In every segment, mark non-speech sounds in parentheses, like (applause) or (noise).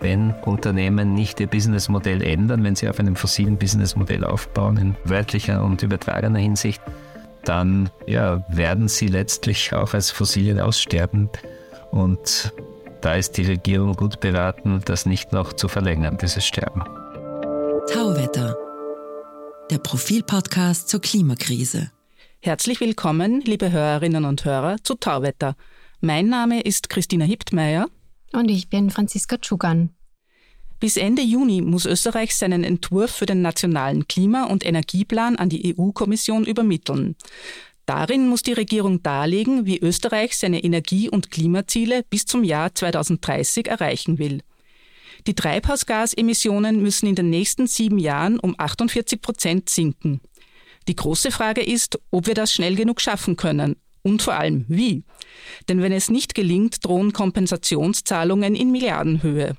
wenn Unternehmen nicht ihr Businessmodell ändern, wenn sie auf einem fossilen Businessmodell aufbauen, in wörtlicher und übertragener Hinsicht, dann ja, werden sie letztlich auch als Fossilien aussterben. Und da ist die Regierung gut beraten, das nicht noch zu verlängern, dieses Sterben. Tauwetter, der Profilpodcast zur Klimakrise. Herzlich willkommen, liebe Hörerinnen und Hörer, zu Tauwetter. Mein Name ist Christina Hiptmeier. Und ich bin Franziska Tschugan. Bis Ende Juni muss Österreich seinen Entwurf für den nationalen Klima- und Energieplan an die EU-Kommission übermitteln. Darin muss die Regierung darlegen, wie Österreich seine Energie- und Klimaziele bis zum Jahr 2030 erreichen will. Die Treibhausgasemissionen müssen in den nächsten sieben Jahren um 48 Prozent sinken. Die große Frage ist, ob wir das schnell genug schaffen können und vor allem wie. Denn wenn es nicht gelingt, drohen Kompensationszahlungen in Milliardenhöhe.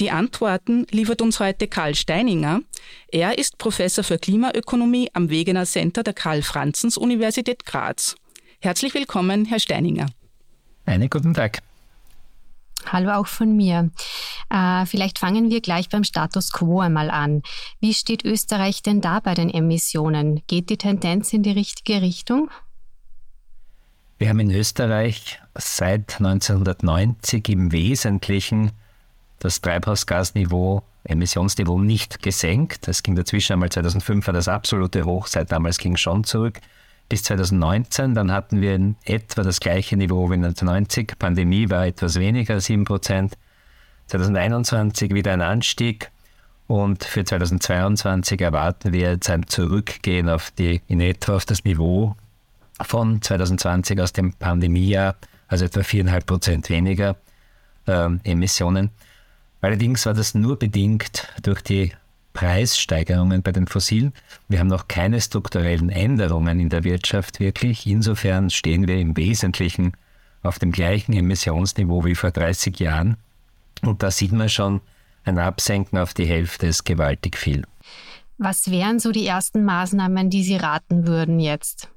Die Antworten liefert uns heute Karl Steininger. Er ist Professor für Klimaökonomie am Wegener Center der Karl-Franzens-Universität Graz. Herzlich willkommen, Herr Steininger. Einen guten Tag. Hallo auch von mir. Äh, vielleicht fangen wir gleich beim Status quo einmal an. Wie steht Österreich denn da bei den Emissionen? Geht die Tendenz in die richtige Richtung? Wir haben in Österreich seit 1990 im Wesentlichen das Treibhausgasniveau, Emissionsniveau nicht gesenkt. Es ging dazwischen einmal 2005 war das absolute Hoch, seit damals ging schon zurück. Bis 2019, dann hatten wir in etwa das gleiche Niveau wie 1990. Pandemie war etwas weniger, 7 Prozent. 2021 wieder ein Anstieg. Und für 2022 erwarten wir jetzt ein Zurückgehen auf die, in etwa auf das Niveau von 2020 aus dem Pandemiejahr, also etwa 4,5 Prozent weniger äh, Emissionen. Allerdings war das nur bedingt durch die Preissteigerungen bei den Fossilen. Wir haben noch keine strukturellen Änderungen in der Wirtschaft wirklich. Insofern stehen wir im Wesentlichen auf dem gleichen Emissionsniveau wie vor 30 Jahren. Und da sieht man schon, ein Absenken auf die Hälfte ist gewaltig viel. Was wären so die ersten Maßnahmen, die Sie raten würden jetzt?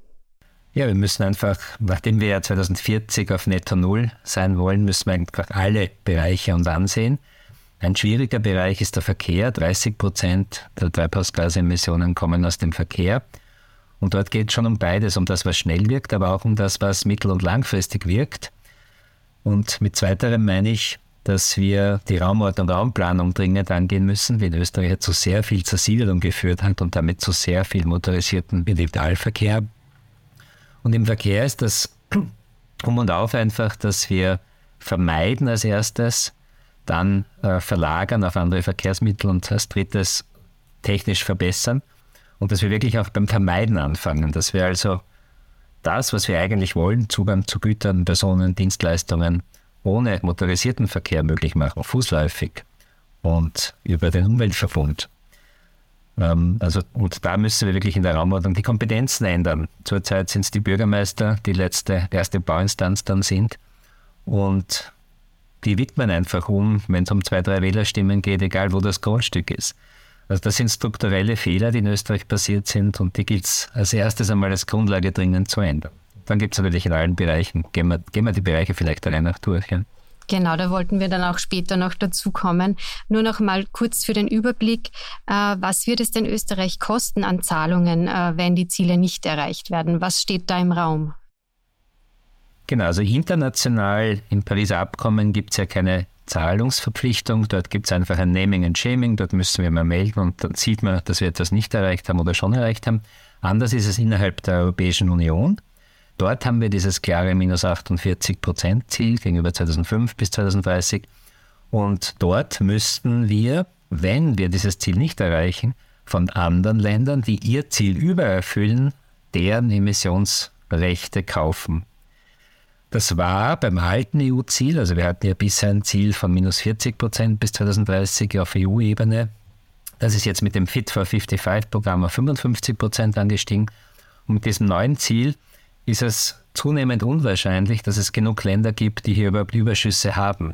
Ja, wir müssen einfach, nachdem wir ja 2040 auf Netto Null sein wollen, müssen wir einfach alle Bereiche uns ansehen. Ein schwieriger Bereich ist der Verkehr. 30 Prozent der Treibhausgasemissionen kommen aus dem Verkehr. Und dort geht es schon um beides, um das, was schnell wirkt, aber auch um das, was mittel- und langfristig wirkt. Und mit zweiterem meine ich, dass wir die Raumordnung und Raumplanung dringend angehen müssen, wie in Österreich zu sehr viel Zersiedelung geführt hat und damit zu sehr viel motorisierten Individualverkehr. Und im Verkehr ist das um und auf einfach, dass wir vermeiden als erstes, dann äh, verlagern auf andere Verkehrsmittel und als drittes technisch verbessern und dass wir wirklich auch beim Vermeiden anfangen, dass wir also das, was wir eigentlich wollen, Zugang zu Gütern, Personen, Dienstleistungen ohne motorisierten Verkehr möglich machen, fußläufig und über den Umweltverbund. Ähm, also, und da müssen wir wirklich in der Raumordnung die Kompetenzen ändern. Zurzeit sind es die Bürgermeister, die letzte, erste Bauinstanz dann sind. Und die widmen einfach um, wenn es um zwei, drei Wählerstimmen geht, egal wo das Grundstück ist. Also das sind strukturelle Fehler, die in Österreich passiert sind und die gilt es als erstes einmal als Grundlage dringend zu ändern. Dann gibt es natürlich in allen Bereichen, gehen wir, gehen wir die Bereiche vielleicht Reihe nach durch. Ja. Genau, da wollten wir dann auch später noch dazu kommen. Nur noch mal kurz für den Überblick. Äh, was wird es denn Österreich kosten an Zahlungen, äh, wenn die Ziele nicht erreicht werden? Was steht da im Raum? Genau, also international im Pariser Abkommen gibt es ja keine Zahlungsverpflichtung. Dort gibt es einfach ein Naming and Shaming. Dort müssen wir mal melden und dann sieht man, dass wir etwas nicht erreicht haben oder schon erreicht haben. Anders ist es innerhalb der Europäischen Union. Dort haben wir dieses klare minus 48 Prozent Ziel gegenüber 2005 bis 2030. Und dort müssten wir, wenn wir dieses Ziel nicht erreichen, von anderen Ländern, die ihr Ziel übererfüllen, deren Emissionsrechte kaufen. Das war beim alten EU-Ziel, also wir hatten ja bisher ein Ziel von minus 40 Prozent bis 2030 auf EU-Ebene. Das ist jetzt mit dem Fit for 55-Programm auf 55 Prozent angestiegen. Und mit diesem neuen Ziel ist es zunehmend unwahrscheinlich, dass es genug Länder gibt, die hier überhaupt Überschüsse haben.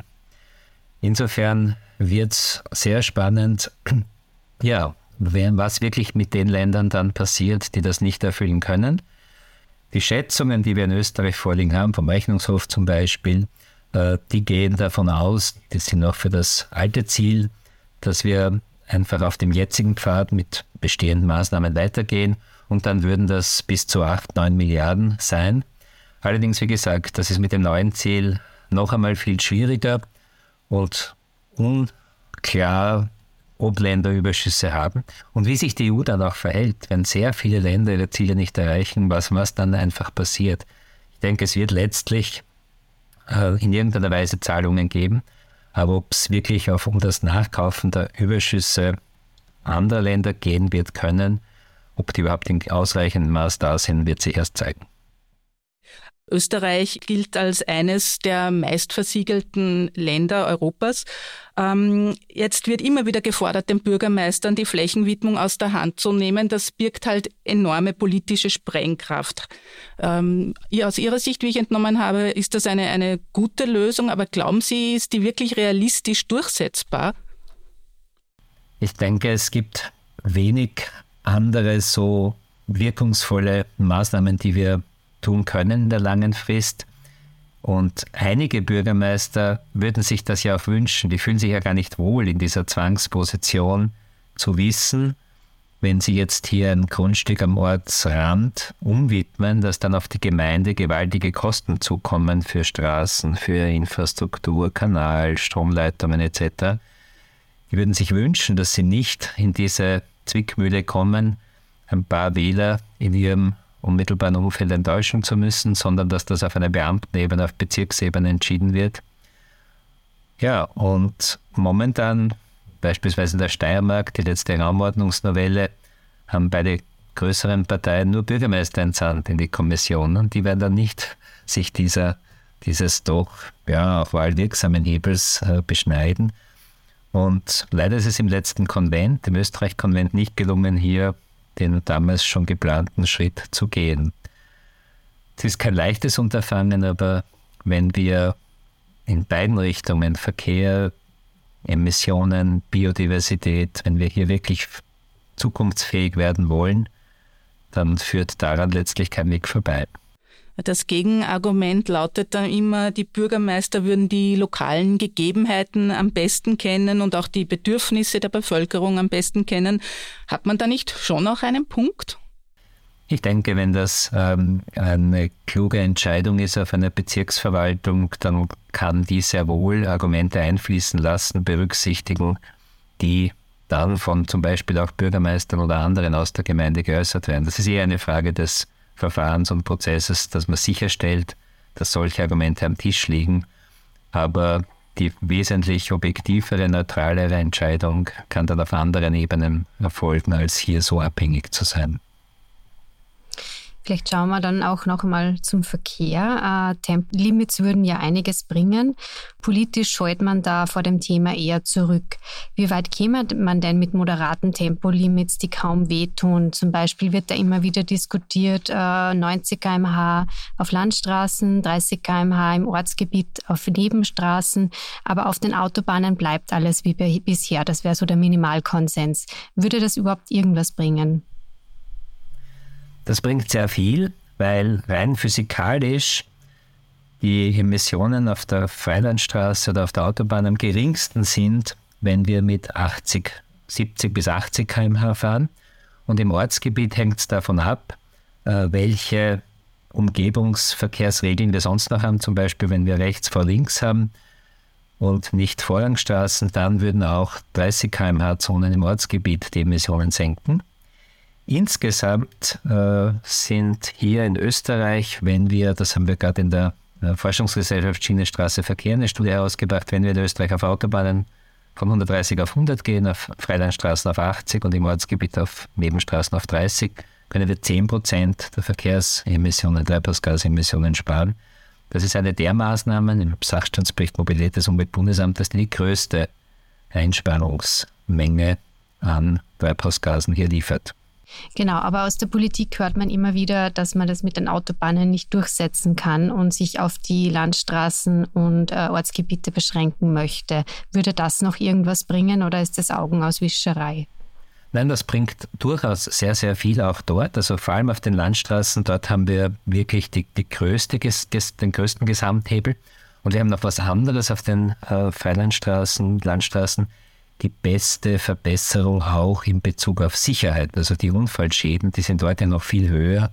Insofern wird es sehr spannend, (clears throat) ja, was wirklich mit den Ländern dann passiert, die das nicht erfüllen können. Die Schätzungen, die wir in Österreich vorliegen haben, vom Rechnungshof zum Beispiel, äh, die gehen davon aus, die sind noch für das alte Ziel, dass wir einfach auf dem jetzigen Pfad mit bestehenden Maßnahmen weitergehen und dann würden das bis zu 8, 9 Milliarden sein. Allerdings, wie gesagt, das ist mit dem neuen Ziel noch einmal viel schwieriger und unklar, ob Länder Überschüsse haben und wie sich die EU dann auch verhält, wenn sehr viele Länder ihre Ziele nicht erreichen, was, was dann einfach passiert. Ich denke, es wird letztlich äh, in irgendeiner Weise Zahlungen geben, aber ob es wirklich auf um das Nachkaufen der Überschüsse anderer Länder gehen wird können, ob die überhaupt in ausreichendem Maß da sind, wird sich erst zeigen. Österreich gilt als eines der meistversiegelten Länder Europas. Ähm, jetzt wird immer wieder gefordert, den Bürgermeistern die Flächenwidmung aus der Hand zu nehmen. Das birgt halt enorme politische Sprengkraft. Ähm, aus Ihrer Sicht, wie ich entnommen habe, ist das eine, eine gute Lösung, aber glauben Sie, ist die wirklich realistisch durchsetzbar? Ich denke, es gibt wenig andere so wirkungsvolle Maßnahmen, die wir tun können in der langen Frist. Und einige Bürgermeister würden sich das ja auch wünschen. Die fühlen sich ja gar nicht wohl in dieser Zwangsposition zu wissen, wenn sie jetzt hier ein Grundstück am Ortsrand umwidmen, dass dann auf die Gemeinde gewaltige Kosten zukommen für Straßen, für Infrastruktur, Kanal, Stromleitungen etc. Die würden sich wünschen, dass sie nicht in diese Zwickmühle kommen, ein paar Wähler in ihrem unmittelbaren Umfeld enttäuschen zu müssen, sondern dass das auf einer Beamtenebene, auf Bezirksebene entschieden wird. Ja, und momentan, beispielsweise in der Steiermark, die letzte Raumordnungsnovelle, haben beide größeren Parteien nur Bürgermeister entsandt in die Kommission und die werden dann nicht sich dieser, dieses doch ja, auch wahlwirksamen Hebels äh, beschneiden. Und leider ist es im letzten Konvent, im Österreich-Konvent, nicht gelungen, hier den damals schon geplanten Schritt zu gehen. Es ist kein leichtes Unterfangen, aber wenn wir in beiden Richtungen Verkehr, Emissionen, Biodiversität, wenn wir hier wirklich zukunftsfähig werden wollen, dann führt daran letztlich kein Weg vorbei. Das Gegenargument lautet dann immer, die Bürgermeister würden die lokalen Gegebenheiten am besten kennen und auch die Bedürfnisse der Bevölkerung am besten kennen. Hat man da nicht schon auch einen Punkt? Ich denke, wenn das ähm, eine kluge Entscheidung ist auf einer Bezirksverwaltung, dann kann die sehr wohl Argumente einfließen lassen, berücksichtigen, die dann von zum Beispiel auch Bürgermeistern oder anderen aus der Gemeinde geäußert werden. Das ist eher eine Frage des Verfahrens und Prozesses, dass man sicherstellt, dass solche Argumente am Tisch liegen. Aber die wesentlich objektivere, neutralere Entscheidung kann dann auf anderen Ebenen erfolgen, als hier so abhängig zu sein. Vielleicht schauen wir dann auch noch einmal zum Verkehr. Äh, Tempolimits würden ja einiges bringen. Politisch scheut man da vor dem Thema eher zurück. Wie weit käme man denn mit moderaten Tempolimits, die kaum wehtun? Zum Beispiel wird da immer wieder diskutiert, äh, 90 km/h auf Landstraßen, 30 km/h im Ortsgebiet auf Nebenstraßen, aber auf den Autobahnen bleibt alles wie bisher. Das wäre so der Minimalkonsens. Würde das überhaupt irgendwas bringen? Das bringt sehr viel, weil rein physikalisch die Emissionen auf der Freilandstraße oder auf der Autobahn am geringsten sind, wenn wir mit 80, 70 bis 80 km/h fahren. Und im Ortsgebiet hängt es davon ab, äh, welche Umgebungsverkehrsregeln wir sonst noch haben. Zum Beispiel, wenn wir rechts vor links haben und nicht Vorrangstraßen, dann würden auch 30 km/h Zonen im Ortsgebiet die Emissionen senken. Insgesamt äh, sind hier in Österreich, wenn wir, das haben wir gerade in der äh, Forschungsgesellschaft Schienenstraße Verkehr eine Studie herausgebracht, wenn wir in Österreich auf Autobahnen von 130 auf 100 gehen, auf Freilandstraßen auf 80 und im Ortsgebiet auf Nebenstraßen auf 30, können wir 10 Prozent der Verkehrsemissionen, Treibhausgasemissionen sparen. Das ist eine der Maßnahmen im Sachstandsbericht Mobilität des Umweltbundesamtes, die die größte Einsparungsmenge an Treibhausgasen hier liefert. Genau, aber aus der Politik hört man immer wieder, dass man das mit den Autobahnen nicht durchsetzen kann und sich auf die Landstraßen und äh, Ortsgebiete beschränken möchte. Würde das noch irgendwas bringen oder ist das Augenauswischerei? Nein, das bringt durchaus sehr, sehr viel auch dort. Also vor allem auf den Landstraßen, dort haben wir wirklich die, die größte, den größten Gesamthebel. Und wir haben noch was anderes auf den äh, Freilandstraßen, Landstraßen, die beste Verbesserung auch in Bezug auf Sicherheit. Also die Unfallschäden, die sind heute noch viel höher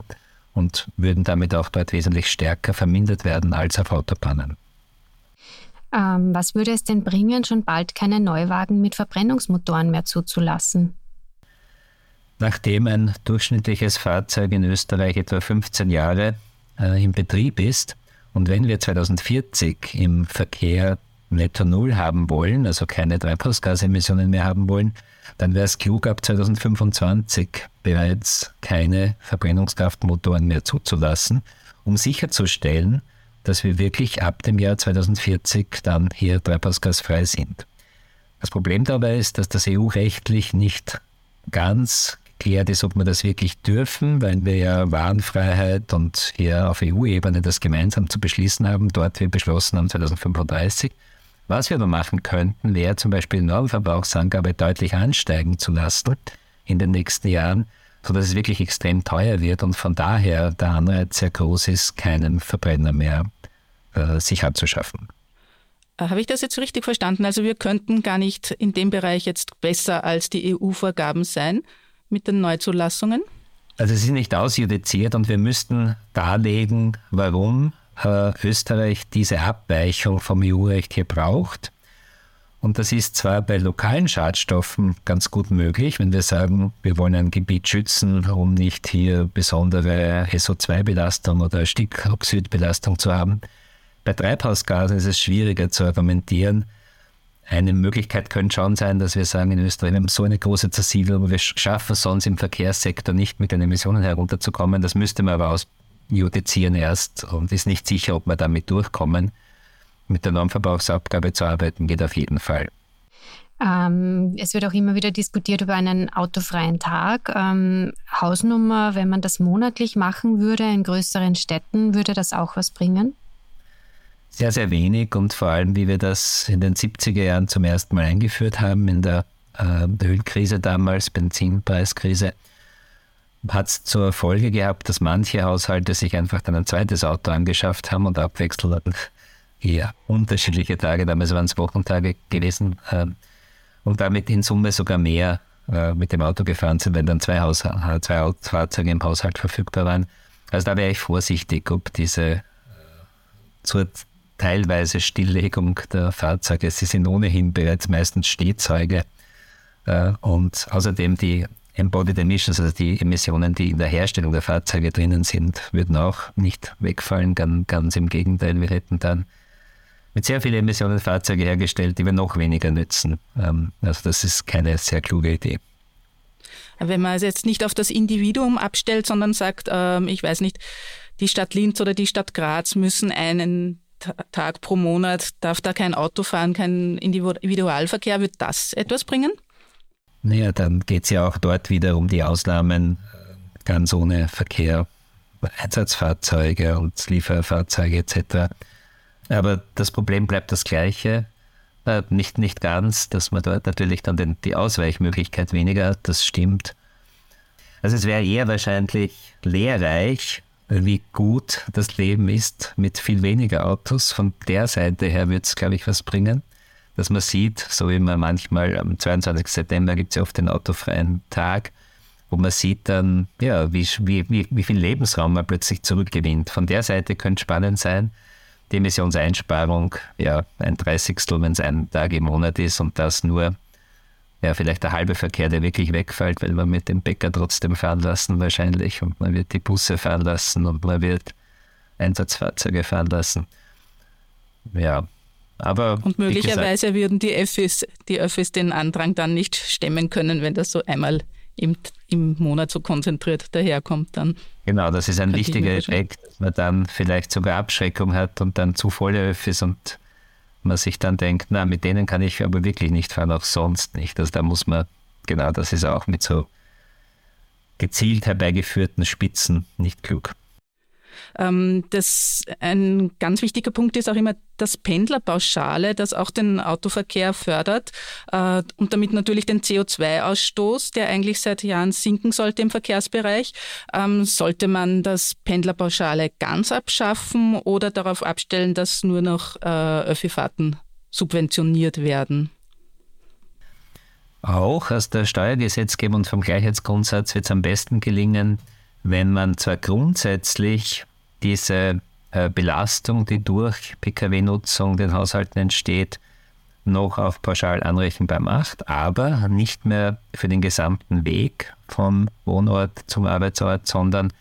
und würden damit auch dort wesentlich stärker vermindert werden als auf Autobahnen. Ähm, was würde es denn bringen, schon bald keine Neuwagen mit Verbrennungsmotoren mehr zuzulassen? Nachdem ein durchschnittliches Fahrzeug in Österreich etwa 15 Jahre äh, im Betrieb ist und wenn wir 2040 im Verkehr Netto Null haben wollen, also keine Treibhausgasemissionen mehr haben wollen, dann wäre es klug, ab 2025 bereits keine Verbrennungskraftmotoren mehr zuzulassen, um sicherzustellen, dass wir wirklich ab dem Jahr 2040 dann hier treibhausgasfrei sind. Das Problem dabei ist, dass das EU-rechtlich nicht ganz geklärt ist, ob wir das wirklich dürfen, weil wir ja Warenfreiheit und hier auf EU-Ebene das gemeinsam zu beschließen haben. Dort wir beschlossen haben 2035. Was wir aber machen könnten, wäre zum Beispiel Normverbrauchsangabe deutlich ansteigen zu lassen in den nächsten Jahren, sodass es wirklich extrem teuer wird und von daher der Anreiz sehr groß ist, keinen Verbrenner mehr äh, sich anzuschaffen. Äh, habe ich das jetzt richtig verstanden? Also wir könnten gar nicht in dem Bereich jetzt besser als die EU-Vorgaben sein mit den Neuzulassungen? Also es ist nicht ausjudiziert und wir müssten darlegen, warum äh, Österreich diese Abweichung vom EU-Recht hier braucht. Und das ist zwar bei lokalen Schadstoffen ganz gut möglich, wenn wir sagen, wir wollen ein Gebiet schützen, um nicht hier besondere SO2-Belastung oder Stickoxidbelastung zu haben. Bei Treibhausgasen ist es schwieriger zu argumentieren, eine Möglichkeit könnte schon sein, dass wir sagen, in Österreich, wir haben so eine große Zersiedlung, wir schaffen sonst im Verkehrssektor nicht mit den Emissionen herunterzukommen. Das müsste man aber ausjudizieren erst und ist nicht sicher, ob wir damit durchkommen. Mit der Normverbrauchsabgabe zu arbeiten geht auf jeden Fall. Ähm, es wird auch immer wieder diskutiert über einen autofreien Tag. Ähm, Hausnummer, wenn man das monatlich machen würde in größeren Städten, würde das auch was bringen? sehr, sehr wenig und vor allem, wie wir das in den 70er Jahren zum ersten Mal eingeführt haben, in der äh, Ölkrise damals, Benzinpreiskrise, hat es zur Folge gehabt, dass manche Haushalte sich einfach dann ein zweites Auto angeschafft haben und abwechselnd eher unterschiedliche Tage, damals waren es Wochentage gewesen äh, und damit in Summe sogar mehr äh, mit dem Auto gefahren sind, wenn dann zwei, zwei Fahrzeuge im Haushalt verfügbar waren. Also da wäre ich vorsichtig, ob diese äh, zur teilweise Stilllegung der Fahrzeuge. Sie sind ohnehin bereits meistens Stehzeuge. Äh, und außerdem die Embodied Emissions, also die Emissionen, die in der Herstellung der Fahrzeuge drinnen sind, würden auch nicht wegfallen. Ganz, ganz im Gegenteil, wir hätten dann mit sehr vielen Emissionen Fahrzeuge hergestellt, die wir noch weniger nützen. Ähm, also das ist keine sehr kluge Idee. Wenn man es jetzt nicht auf das Individuum abstellt, sondern sagt, ähm, ich weiß nicht, die Stadt Linz oder die Stadt Graz müssen einen Tag pro Monat darf da kein Auto fahren, kein Individualverkehr. Wird das etwas bringen? Naja, dann geht es ja auch dort wieder um die Ausnahmen ganz ohne Verkehr, Einsatzfahrzeuge und Lieferfahrzeuge etc. Aber das Problem bleibt das gleiche. Äh, nicht, nicht ganz, dass man dort natürlich dann den, die Ausweichmöglichkeit weniger hat, das stimmt. Also es wäre eher wahrscheinlich lehrreich, wie gut das Leben ist mit viel weniger Autos. Von der Seite her wird es, glaube ich, was bringen, dass man sieht, so wie man manchmal am 22. September gibt es ja oft den autofreien Tag, wo man sieht dann, ja, wie, wie, wie viel Lebensraum man plötzlich zurückgewinnt. Von der Seite könnte spannend sein. Die Emissionseinsparung, ja, ein Dreißigstel, wenn es ein Tag im Monat ist und das nur ja, vielleicht der halbe Verkehr, der wirklich wegfällt, weil man mit dem Bäcker trotzdem fahren lassen wahrscheinlich und man wird die Busse fahren lassen und man wird Einsatzfahrzeuge fahren lassen. Ja, aber. Und möglicherweise gesagt, würden die Öffis, die Öffis den Andrang dann nicht stemmen können, wenn das so einmal im, im Monat so konzentriert daherkommt dann. Genau, das ist ein wichtiger Effekt, dass man dann vielleicht sogar Abschreckung hat und dann zu volle Öffis und man sich dann denkt, na, mit denen kann ich aber wirklich nicht fahren, auch sonst nicht. Also da muss man, genau, das ist auch mit so gezielt herbeigeführten Spitzen nicht klug. Ähm, das, ein ganz wichtiger Punkt ist auch immer das Pendlerpauschale, das auch den Autoverkehr fördert äh, und damit natürlich den CO2-Ausstoß, der eigentlich seit Jahren sinken sollte im Verkehrsbereich. Ähm, sollte man das Pendlerpauschale ganz abschaffen oder darauf abstellen, dass nur noch äh, Öffi-Fahrten subventioniert werden? Auch aus der Steuergesetzgebung und vom Gleichheitsgrundsatz wird es am besten gelingen, wenn man zwar grundsätzlich diese äh, Belastung, die durch Pkw-Nutzung den Haushalten entsteht, noch auf pauschal anrechenbar macht, aber nicht mehr für den gesamten Weg vom Wohnort zum Arbeitsort, sondern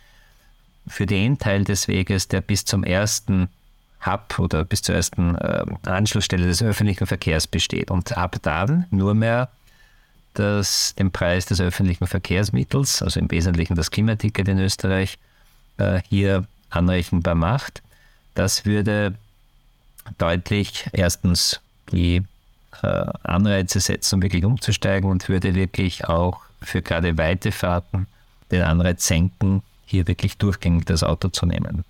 für den Teil des Weges, der bis zum ersten Hub oder bis zur ersten äh, Anschlussstelle des öffentlichen Verkehrs besteht. Und ab dann nur mehr das, den Preis des öffentlichen Verkehrsmittels, also im Wesentlichen das Klimaticket in Österreich, äh, hier anrechenbar macht. Das würde deutlich erstens die äh, Anreize setzen, um wirklich umzusteigen und würde wirklich auch für gerade weite Fahrten den Anreiz senken, hier wirklich durchgängig das Auto zu nehmen.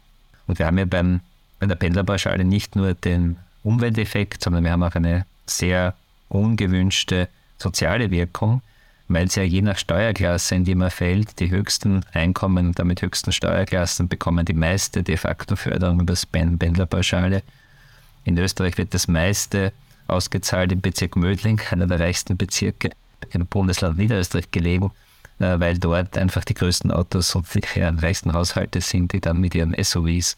Und wir haben ja beim, bei der Pendlerpauschale nicht nur den Umwelteffekt, sondern wir haben auch eine sehr ungewünschte soziale Wirkung, weil es ja je nach Steuerklasse, in die man fällt, die höchsten Einkommen und damit höchsten Steuerklassen bekommen die meiste de facto Förderung über das Pendlerpauschale. In Österreich wird das meiste ausgezahlt im Bezirk Mödling, einer der reichsten Bezirke im Bundesland Niederösterreich gelegen, äh, weil dort einfach die größten Autos und die reichsten Haushalte sind, die dann mit ihren SUVs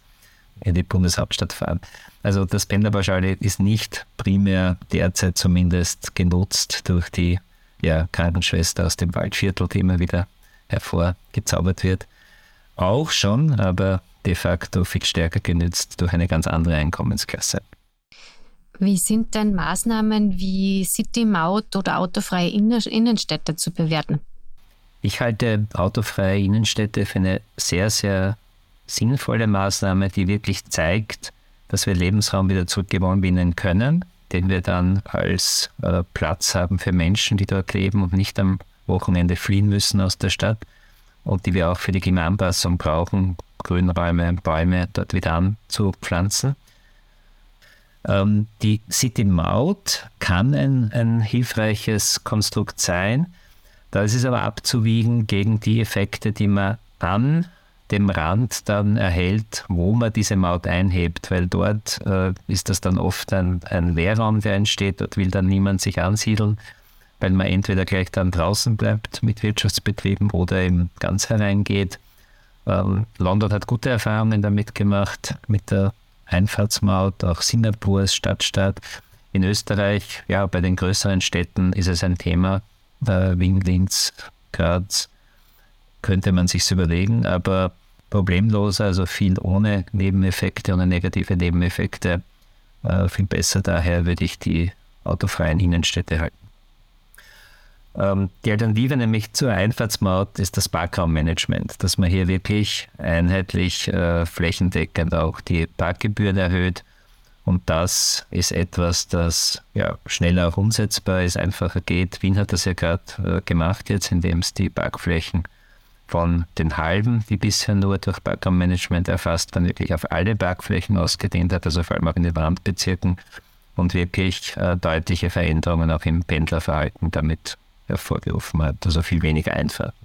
in die Bundeshauptstadt fahren. Also das Pendlerpauschale ist nicht primär derzeit zumindest genutzt durch die ja, Krankenschwester aus dem Waldviertel, die immer wieder hervorgezaubert wird. Auch schon, aber de facto viel stärker genützt durch eine ganz andere Einkommensklasse. Wie sind denn Maßnahmen wie City-Maut oder autofreie Innenstädte zu bewerten? Ich halte autofreie Innenstädte für eine sehr, sehr sinnvolle Maßnahme, die wirklich zeigt, dass wir Lebensraum wieder zurückgewinnen können, den wir dann als äh, Platz haben für Menschen, die dort leben und nicht am Wochenende fliehen müssen aus der Stadt und die wir auch für die Klimaanpassung brauchen, Grünräume, Bäume dort wieder anzupflanzen. Ähm, die City-Maut kann ein, ein hilfreiches Konstrukt sein. Da ist es aber abzuwiegen gegen die Effekte, die man an dem Rand dann erhält, wo man diese Maut einhebt, weil dort äh, ist das dann oft ein, ein Leerraum, der entsteht, dort will dann niemand sich ansiedeln, weil man entweder gleich dann draußen bleibt mit Wirtschaftsbetrieben oder eben ganz hereingeht. Ähm, London hat gute Erfahrungen damit gemacht, mit der Einfahrtsmaut, auch Singapur als Stadtstaat. In Österreich, ja, bei den größeren Städten ist es ein Thema, äh, Wien, Linz, Graz, könnte man sich überlegen, aber problemlos, also viel ohne Nebeneffekte, ohne negative Nebeneffekte, äh, viel besser. Daher würde ich die autofreien Innenstädte halten. Ähm, die Alternative nämlich zur Einfahrtsmaut ist das Parkraummanagement, dass man hier wirklich einheitlich äh, flächendeckend auch die Parkgebühren erhöht. Und das ist etwas, das ja, schneller auch umsetzbar ist, einfacher geht. Wien hat das ja gerade äh, gemacht jetzt, indem es die Parkflächen von den halben, die bisher nur durch Parkraummanagement erfasst, dann wirklich auf alle Parkflächen ausgedehnt hat, also vor allem auch in den Randbezirken und wirklich äh, deutliche Veränderungen auch im Pendlerverhalten damit hervorgerufen hat, also viel weniger Einfahrten.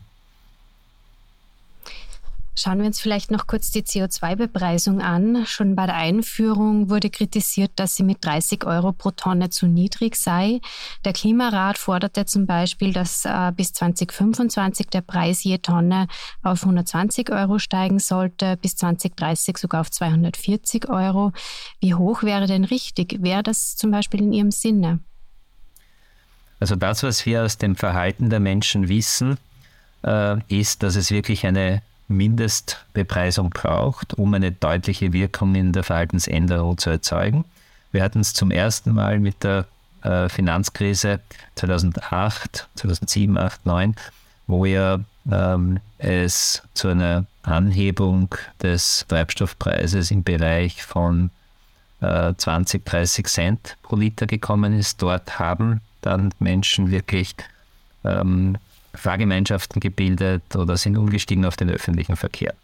Schauen wir uns vielleicht noch kurz die CO2-Bepreisung an. Schon bei der Einführung wurde kritisiert, dass sie mit 30 Euro pro Tonne zu niedrig sei. Der Klimarat forderte zum Beispiel, dass äh, bis 2025 der Preis je Tonne auf 120 Euro steigen sollte, bis 2030 sogar auf 240 Euro. Wie hoch wäre denn richtig? Wäre das zum Beispiel in Ihrem Sinne? Also das, was wir aus dem Verhalten der Menschen wissen, äh, ist, dass es wirklich eine Mindestbepreisung braucht, um eine deutliche Wirkung in der Verhaltensänderung zu erzeugen. Wir hatten es zum ersten Mal mit der äh, Finanzkrise 2008, 2007, 2008, 2009, wo ja ähm, es zu einer Anhebung des Treibstoffpreises im Bereich von äh, 20, 30 Cent pro Liter gekommen ist. Dort haben dann Menschen wirklich ähm, Fahrgemeinschaften gebildet oder sind umgestiegen auf den öffentlichen Verkehr.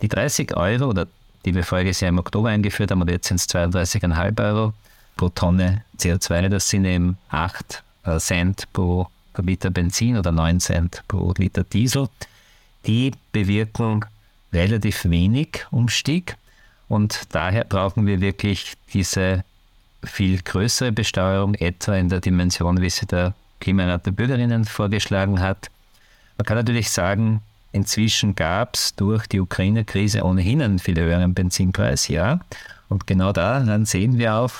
Die 30 Euro, oder die wir voriges Jahr im Oktober eingeführt haben, oder jetzt sind es 32,5 Euro pro Tonne CO2, das sind eben 8 äh, Cent pro Liter Benzin oder 9 Cent pro Liter Diesel. Die bewirken relativ wenig Umstieg und daher brauchen wir wirklich diese viel größere Besteuerung, etwa in der Dimension, wie sie der Klimarat der Bürgerinnen vorgeschlagen hat. Man kann natürlich sagen, inzwischen gab es durch die Ukraine-Krise ohnehin einen viel höheren Benzinpreis, ja. Und genau daran sehen wir auch,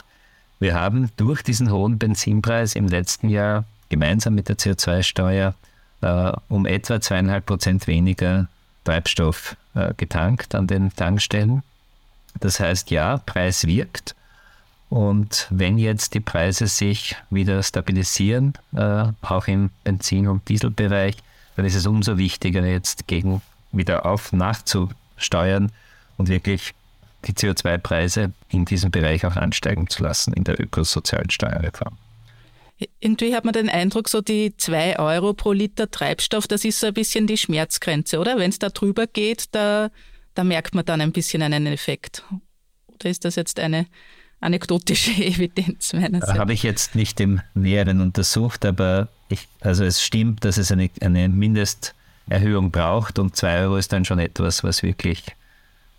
wir haben durch diesen hohen Benzinpreis im letzten Jahr gemeinsam mit der CO2-Steuer äh, um etwa zweieinhalb Prozent weniger Treibstoff äh, getankt an den Tankstellen. Das heißt, ja, Preis wirkt. Und wenn jetzt die Preise sich wieder stabilisieren, äh, auch im Benzin- und Dieselbereich, dann ist es umso wichtiger, jetzt gegen wieder auf nachzusteuern und wirklich die CO2-Preise in diesem Bereich auch ansteigen zu lassen in der ökosozialen Steuerreform. Irgendwie hat man den Eindruck, so die 2 Euro pro Liter Treibstoff, das ist so ein bisschen die Schmerzgrenze, oder? Wenn es da drüber geht, da, da merkt man dann ein bisschen einen Effekt. Oder ist das jetzt eine anekdotische (laughs) Evidenz meinerseits. Habe ich jetzt nicht im Näheren untersucht, aber ich, also es stimmt, dass es eine, eine Mindesterhöhung braucht und 2 Euro ist dann schon etwas, was wirklich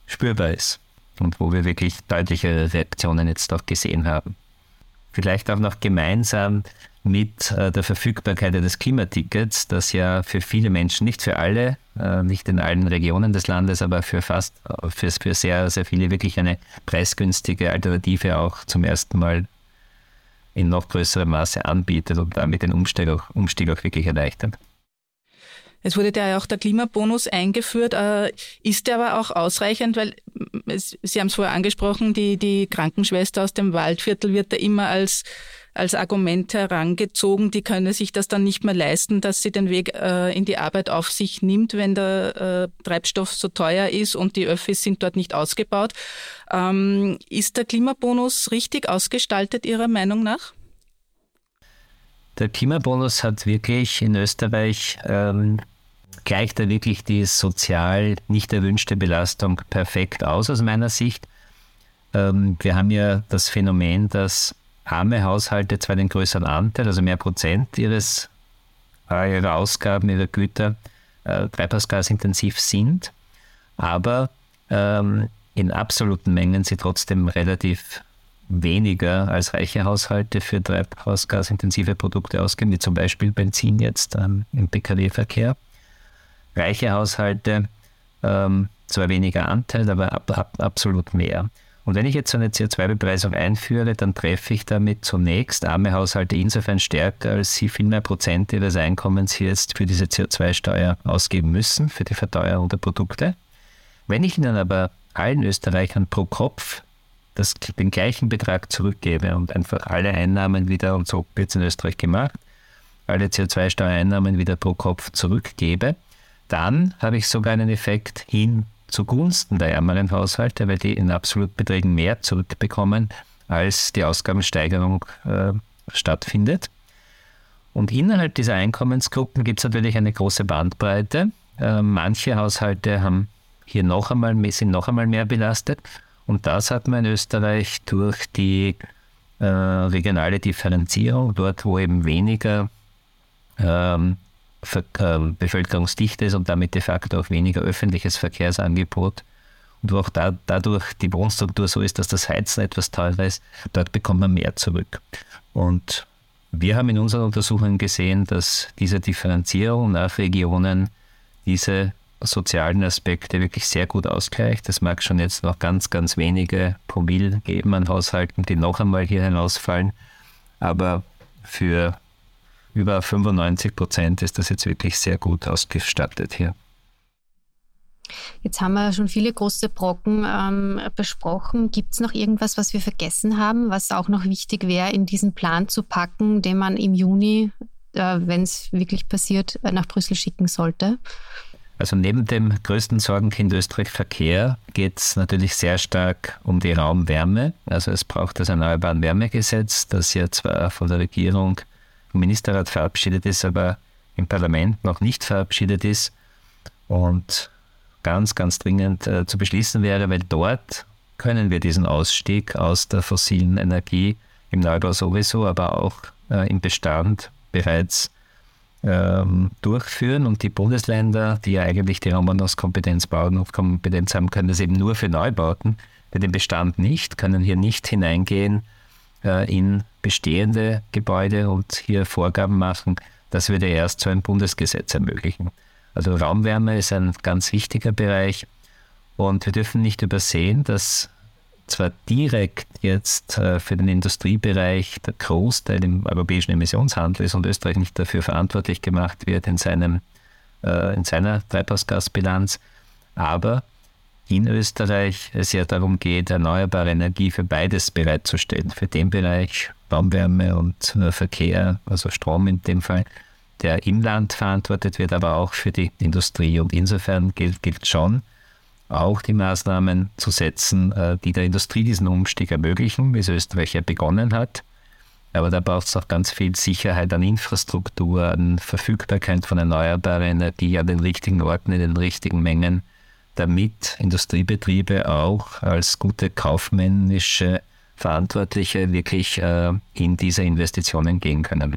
spürbar ist und wo wir wirklich deutliche Reaktionen jetzt auch gesehen haben. Vielleicht auch noch gemeinsam mit äh, der Verfügbarkeit des Klimatickets, das ja für viele Menschen, nicht für alle, äh, nicht in allen Regionen des Landes, aber für fast, äh, für, für sehr, sehr viele wirklich eine preisgünstige Alternative auch zum ersten Mal in noch größerem Maße anbietet und damit den Umstieg auch, Umstieg auch wirklich erleichtert. Es wurde ja auch der Klimabonus eingeführt. Ist der aber auch ausreichend? Weil Sie haben es vorher angesprochen, die, die Krankenschwester aus dem Waldviertel wird da immer als als Argument herangezogen, die könne sich das dann nicht mehr leisten, dass sie den Weg äh, in die Arbeit auf sich nimmt, wenn der äh, Treibstoff so teuer ist und die Öffis sind dort nicht ausgebaut. Ähm, ist der Klimabonus richtig ausgestaltet Ihrer Meinung nach? Der Klimabonus hat wirklich in Österreich ähm, gleicht er wirklich die sozial nicht erwünschte Belastung perfekt aus aus meiner Sicht. Ähm, wir haben ja das Phänomen, dass arme Haushalte zwar den größeren Anteil, also mehr Prozent ihres, äh, ihrer Ausgaben, ihrer Güter äh, treibhausgasintensiv sind, aber ähm, in absoluten Mengen sie trotzdem relativ weniger als reiche Haushalte für treibhausgasintensive Produkte ausgeben, wie zum Beispiel Benzin jetzt ähm, im Pkw-Verkehr. Reiche Haushalte ähm, zwar weniger Anteil, aber ab, ab, absolut mehr. Und wenn ich jetzt so eine CO2-Bepreisung einführe, dann treffe ich damit zunächst arme Haushalte insofern stärker, als sie viel mehr Prozent ihres Einkommens jetzt für diese CO2-Steuer ausgeben müssen, für die Verteuerung der Produkte. Wenn ich ihnen aber allen Österreichern pro Kopf das, den gleichen Betrag zurückgebe und einfach alle Einnahmen wieder, und so wird es in Österreich gemacht, alle CO2-Steuereinnahmen wieder pro Kopf zurückgebe, dann habe ich sogar einen Effekt hin zugunsten der ärmeren Haushalte, weil die in Absolutbeträgen mehr zurückbekommen, als die Ausgabensteigerung äh, stattfindet. Und innerhalb dieser Einkommensgruppen gibt es natürlich eine große Bandbreite. Äh, manche Haushalte haben hier noch einmal, sind noch einmal mehr belastet. Und das hat man in Österreich durch die äh, regionale Differenzierung, dort wo eben weniger ähm, ähm, Bevölkerungsdichte ist und damit de facto auch weniger öffentliches Verkehrsangebot und wo auch da, dadurch die Wohnstruktur so ist, dass das Heizen etwas teurer ist, dort bekommt man mehr zurück. Und wir haben in unseren Untersuchungen gesehen, dass diese Differenzierung nach Regionen diese sozialen Aspekte wirklich sehr gut ausgleicht. Es mag schon jetzt noch ganz, ganz wenige Promille geben an Haushalten, die noch einmal hier hinausfallen. Aber für über 95 Prozent ist das jetzt wirklich sehr gut ausgestattet hier. Jetzt haben wir schon viele große Brocken ähm, besprochen. Gibt es noch irgendwas, was wir vergessen haben, was auch noch wichtig wäre, in diesen Plan zu packen, den man im Juni, äh, wenn es wirklich passiert, äh, nach Brüssel schicken sollte? Also neben dem größten Sorgenkind Österreich Verkehr geht es natürlich sehr stark um die Raumwärme. Also es braucht das Erneuerbaren Wärmegesetz, das ja zwar von der Regierung im Ministerrat verabschiedet ist, aber im Parlament noch nicht verabschiedet ist. Und ganz, ganz dringend äh, zu beschließen wäre, weil dort können wir diesen Ausstieg aus der fossilen Energie im Neubau sowieso, aber auch äh, im Bestand bereits ähm, durchführen. Und die Bundesländer, die ja eigentlich die Raumbaukompetenz, Baukompetenz haben, können das eben nur für Neubauten, für den Bestand nicht, können hier nicht hineingehen äh, in bestehende Gebäude und hier Vorgaben machen. Das würde erst so ein Bundesgesetz ermöglichen. Also Raumwärme ist ein ganz wichtiger Bereich und wir dürfen nicht übersehen, dass zwar direkt jetzt äh, für den Industriebereich der Großteil im europäischen Emissionshandel ist und Österreich nicht dafür verantwortlich gemacht wird in, seinem, äh, in seiner Treibhausgasbilanz, aber in Österreich es ja darum geht, erneuerbare Energie für beides bereitzustellen, für den Bereich Raumwärme und Verkehr, also Strom in dem Fall, der im Land verantwortet wird, aber auch für die Industrie. Und insofern gilt, gilt schon, auch die Maßnahmen zu setzen, äh, die der Industrie diesen Umstieg ermöglichen, wie es Österreich ja begonnen hat. Aber da braucht es auch ganz viel Sicherheit an Infrastruktur, an Verfügbarkeit von erneuerbarer Energie an den richtigen Orten, in den richtigen Mengen, damit Industriebetriebe auch als gute kaufmännische Verantwortliche wirklich äh, in diese Investitionen gehen können.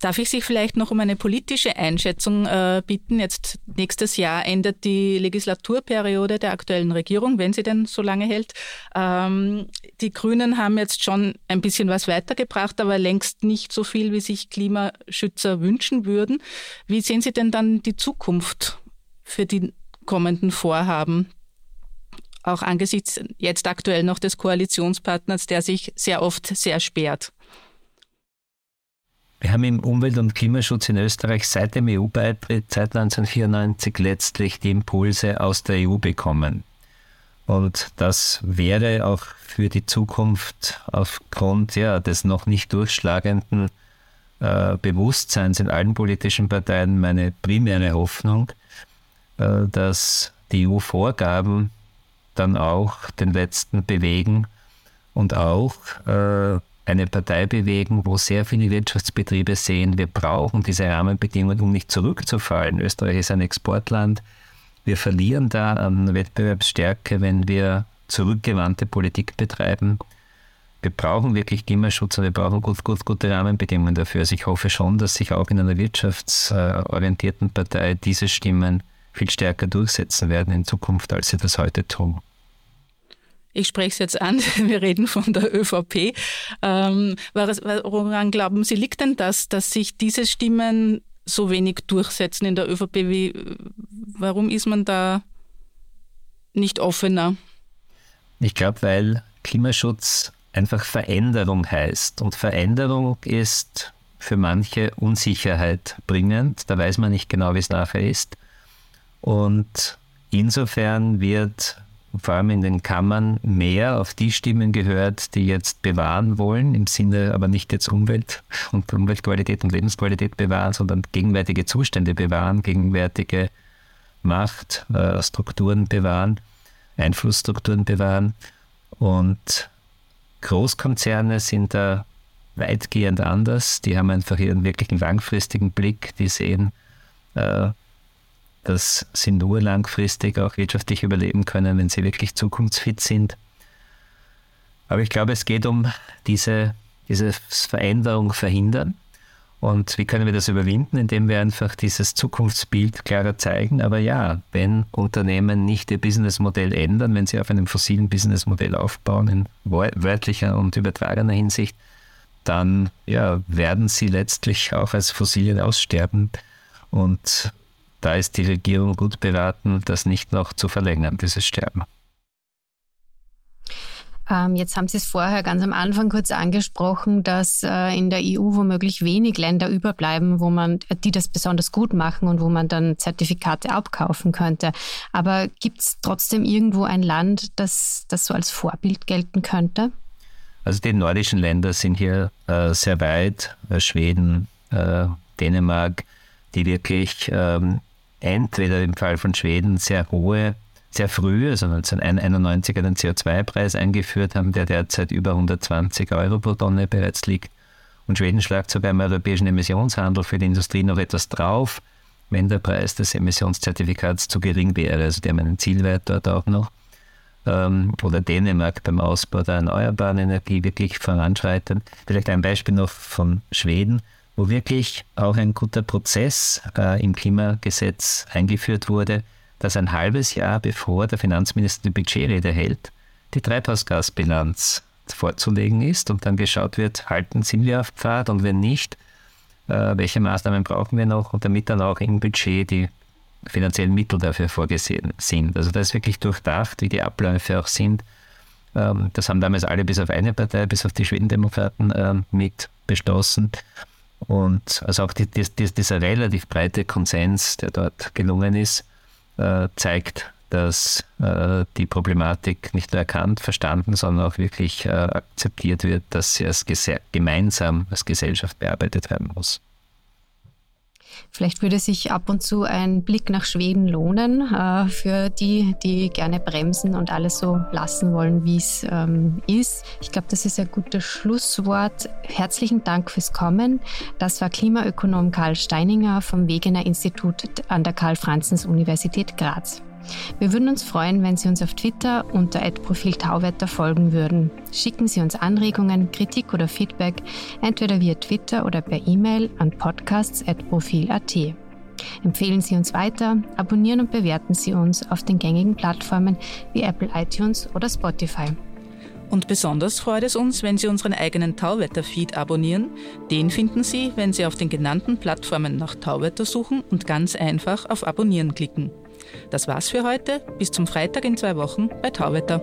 Darf ich Sie vielleicht noch um eine politische Einschätzung äh, bitten? Jetzt nächstes Jahr endet die Legislaturperiode der aktuellen Regierung, wenn sie denn so lange hält. Ähm, die Grünen haben jetzt schon ein bisschen was weitergebracht, aber längst nicht so viel, wie sich Klimaschützer wünschen würden. Wie sehen Sie denn dann die Zukunft für die kommenden Vorhaben? Auch angesichts jetzt aktuell noch des Koalitionspartners, der sich sehr oft sehr sperrt. Wir haben im Umwelt- und Klimaschutz in Österreich seit dem EU-Beitritt, seit 1994 letztlich die Impulse aus der EU bekommen. Und das wäre auch für die Zukunft aufgrund ja, des noch nicht durchschlagenden äh, Bewusstseins in allen politischen Parteien meine primäre Hoffnung, äh, dass die EU-Vorgaben dann auch den Letzten bewegen und auch äh, eine Partei bewegen, wo sehr viele Wirtschaftsbetriebe sehen, wir brauchen diese Rahmenbedingungen, um nicht zurückzufallen. Österreich ist ein Exportland. Wir verlieren da an Wettbewerbsstärke, wenn wir zurückgewandte Politik betreiben. Wir brauchen wirklich Klimaschutz und wir brauchen gut, gut, gute Rahmenbedingungen dafür. Also ich hoffe schon, dass sich auch in einer wirtschaftsorientierten Partei diese Stimmen viel stärker durchsetzen werden in Zukunft, als sie das heute tun. Ich spreche es jetzt an, (laughs) wir reden von der ÖVP. Ähm, woran glauben Sie, liegt denn das, dass sich diese Stimmen so wenig durchsetzen in der ÖVP? Wie, warum ist man da nicht offener? Ich glaube, weil Klimaschutz einfach Veränderung heißt. Und Veränderung ist für manche Unsicherheit bringend. Da weiß man nicht genau, wie es nachher ist. Und insofern wird vor allem in den Kammern mehr auf die Stimmen gehört, die jetzt bewahren wollen, im Sinne aber nicht jetzt Umwelt und Umweltqualität und Lebensqualität bewahren, sondern gegenwärtige Zustände bewahren, gegenwärtige Machtstrukturen äh, bewahren, Einflussstrukturen bewahren. Und Großkonzerne sind da weitgehend anders. Die haben einfach ihren wirklichen langfristigen Blick, die sehen, äh, dass sie nur langfristig auch wirtschaftlich überleben können, wenn sie wirklich zukunftsfit sind. Aber ich glaube, es geht um diese, diese Veränderung verhindern. Und wie können wir das überwinden? Indem wir einfach dieses Zukunftsbild klarer zeigen. Aber ja, wenn Unternehmen nicht ihr Businessmodell ändern, wenn sie auf einem fossilen Businessmodell aufbauen, in wörtlicher und übertragener Hinsicht, dann ja, werden sie letztlich auch als Fossilien aussterben. Und da ist die Regierung gut beraten, das nicht noch zu verlängern, dieses Sterben. Ähm, jetzt haben Sie es vorher ganz am Anfang kurz angesprochen, dass äh, in der EU womöglich wenig Länder überbleiben, wo man, die das besonders gut machen und wo man dann Zertifikate abkaufen könnte. Aber gibt es trotzdem irgendwo ein Land, das, das so als Vorbild gelten könnte? Also die nordischen Länder sind hier äh, sehr weit, äh, Schweden, äh, Dänemark, die wirklich ähm, entweder im Fall von Schweden sehr hohe, sehr früh, also 1991 einen CO2-Preis eingeführt haben, der derzeit über 120 Euro pro Tonne bereits liegt. Und Schweden schlagt sogar im europäischen Emissionshandel für die Industrie noch etwas drauf. wenn der Preis des Emissionszertifikats zu gering wäre. Also die haben einen Zielwert dort auch noch. Ähm, oder Dänemark beim Ausbau der erneuerbaren Energie wirklich voranschreiten. Vielleicht ein Beispiel noch von Schweden, wo wirklich auch ein guter Prozess äh, im Klimagesetz eingeführt wurde, dass ein halbes Jahr bevor der Finanzminister die Budgetrede hält, die Treibhausgasbilanz vorzulegen ist und dann geschaut wird, halten sind wir auf Pfad und wenn nicht, äh, welche Maßnahmen brauchen wir noch und damit dann auch im Budget die finanziellen Mittel dafür vorgesehen sind. Also das ist wirklich durchdacht, wie die Abläufe auch sind. Ähm, das haben damals alle bis auf eine Partei, bis auf die Schwedendemokraten ähm, mit beschlossen. Und also auch die, die, dieser relativ breite Konsens, der dort gelungen ist, äh, zeigt, dass äh, die Problematik nicht nur erkannt, verstanden, sondern auch wirklich äh, akzeptiert wird, dass sie als gemeinsam als Gesellschaft bearbeitet werden muss. Vielleicht würde sich ab und zu ein Blick nach Schweden lohnen äh, für die, die gerne bremsen und alles so lassen wollen, wie es ähm, ist. Ich glaube, das ist ein gutes Schlusswort. Herzlichen Dank fürs Kommen. Das war Klimaökonom Karl Steininger vom Wegener Institut an der Karl-Franzens-Universität Graz. Wir würden uns freuen, wenn Sie uns auf Twitter unter Profil Tauwetter folgen würden. Schicken Sie uns Anregungen, Kritik oder Feedback entweder via Twitter oder per E-Mail an podcasts.profil.at. Empfehlen Sie uns weiter, abonnieren und bewerten Sie uns auf den gängigen Plattformen wie Apple iTunes oder Spotify. Und besonders freut es uns, wenn Sie unseren eigenen Tauwetter-Feed abonnieren. Den finden Sie, wenn Sie auf den genannten Plattformen nach Tauwetter suchen und ganz einfach auf Abonnieren klicken. Das war's für heute. Bis zum Freitag in zwei Wochen bei Tauwetter.